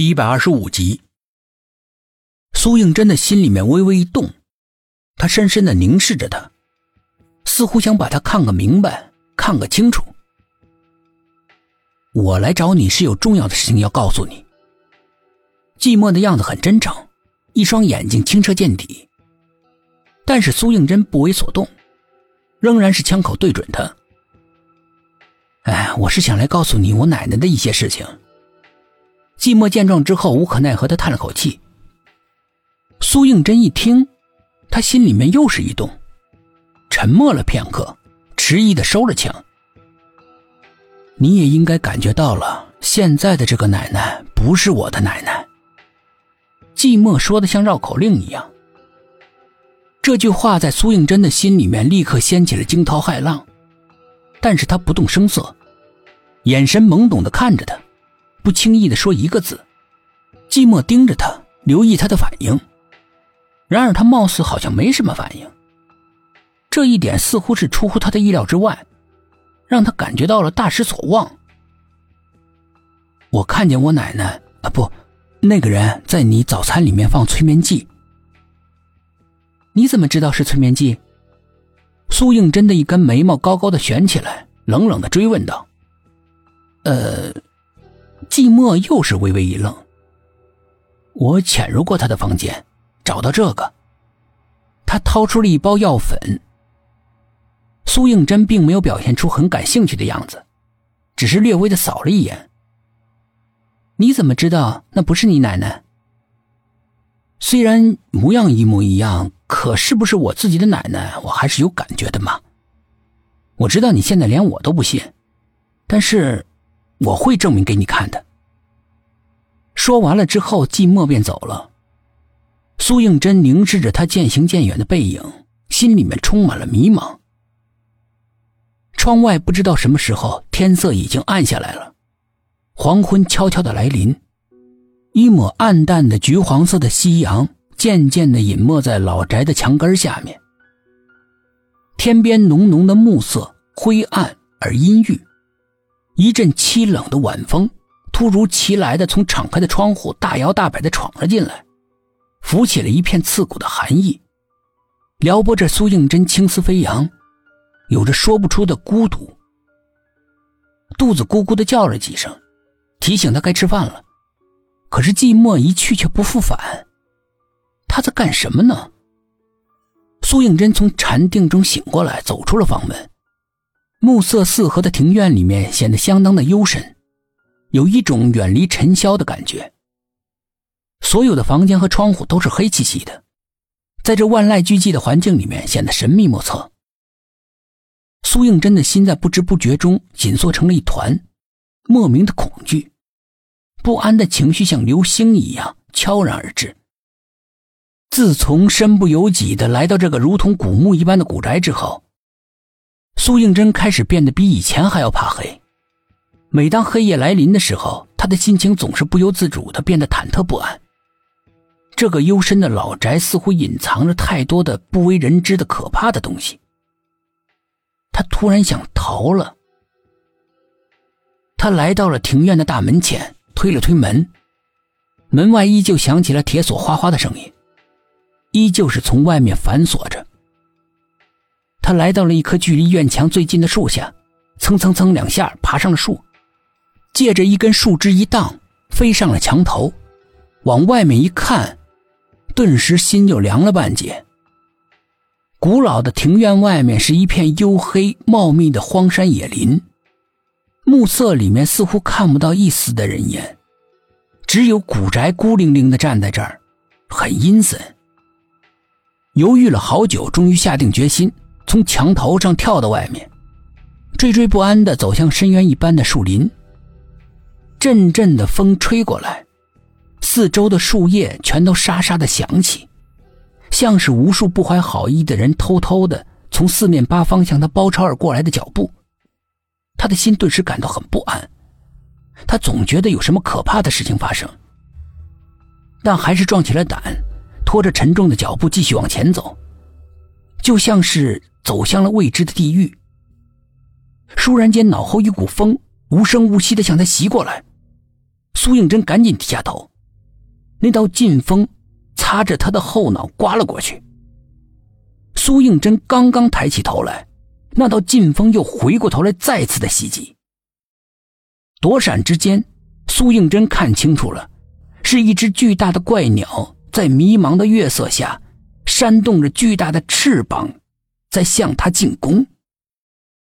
第一百二十五集，苏应真的心里面微微一动，他深深的凝视着他，似乎想把他看个明白，看个清楚。我来找你是有重要的事情要告诉你。寂寞的样子很真诚，一双眼睛清澈见底。但是苏应真不为所动，仍然是枪口对准他。哎，我是想来告诉你我奶奶的一些事情。寂寞见状之后，无可奈何的叹了口气。苏应真一听，他心里面又是一动，沉默了片刻，迟疑的收了枪。你也应该感觉到了，现在的这个奶奶不是我的奶奶。寂寞说的像绕口令一样。这句话在苏应真的心里面立刻掀起了惊涛骇浪，但是他不动声色，眼神懵懂的看着他。不轻易的说一个字，寂寞盯着他，留意他的反应。然而他貌似好像没什么反应，这一点似乎是出乎他的意料之外，让他感觉到了大失所望。我看见我奶奶啊，不，那个人在你早餐里面放催眠剂。你怎么知道是催眠剂？苏应真的一根眉毛高高的悬起来，冷冷的追问道：“呃。”寂寞又是微微一愣。我潜入过他的房间，找到这个。他掏出了一包药粉。苏应真并没有表现出很感兴趣的样子，只是略微的扫了一眼。你怎么知道那不是你奶奶？虽然模样一模一样，可是不是我自己的奶奶，我还是有感觉的嘛。我知道你现在连我都不信，但是。我会证明给你看的。说完了之后，寂寞便走了。苏应真凝视着他渐行渐远的背影，心里面充满了迷茫。窗外不知道什么时候天色已经暗下来了，黄昏悄悄的来临，一抹暗淡的橘黄色的夕阳渐渐的隐没在老宅的墙根下面。天边浓浓的暮色，灰暗而阴郁。一阵凄冷的晚风，突如其来的从敞开的窗户大摇大摆的闯了进来，浮起了一片刺骨的寒意，撩拨着苏应真青丝飞扬，有着说不出的孤独。肚子咕咕的叫了几声，提醒他该吃饭了。可是寂寞一去却不复返，他在干什么呢？苏应真从禅定中醒过来，走出了房门。暮色四合的庭院里面显得相当的幽深，有一种远离尘嚣的感觉。所有的房间和窗户都是黑漆漆的，在这万籁俱寂的环境里面显得神秘莫测。苏应真的心在不知不觉中紧缩成了一团，莫名的恐惧、不安的情绪像流星一样悄然而至。自从身不由己的来到这个如同古墓一般的古宅之后。苏应真开始变得比以前还要怕黑。每当黑夜来临的时候，他的心情总是不由自主的变得忐忑不安。这个幽深的老宅似乎隐藏着太多的不为人知的可怕的东西。他突然想逃了。他来到了庭院的大门前，推了推门，门外依旧响起了铁锁哗哗的声音，依旧是从外面反锁着。他来到了一棵距离院墙最近的树下，蹭蹭蹭两下爬上了树，借着一根树枝一荡，飞上了墙头，往外面一看，顿时心就凉了半截。古老的庭院外面是一片黝黑茂密的荒山野林，暮色里面似乎看不到一丝的人烟，只有古宅孤零零的站在这儿，很阴森。犹豫了好久，终于下定决心。从墙头上跳到外面，惴惴不安地走向深渊一般的树林。阵阵的风吹过来，四周的树叶全都沙沙的响起，像是无数不怀好意的人偷偷的从四面八方向他包抄而过来的脚步。他的心顿时感到很不安，他总觉得有什么可怕的事情发生，但还是壮起了胆，拖着沉重的脚步继续往前走，就像是。走向了未知的地狱。倏然间，脑后一股风无声无息的向他袭过来，苏应真赶紧低下头，那道劲风擦着他的后脑刮了过去。苏应真刚刚抬起头来，那道劲风又回过头来，再次的袭击。躲闪之间，苏应真看清楚了，是一只巨大的怪鸟在迷茫的月色下，扇动着巨大的翅膀，在向他进攻。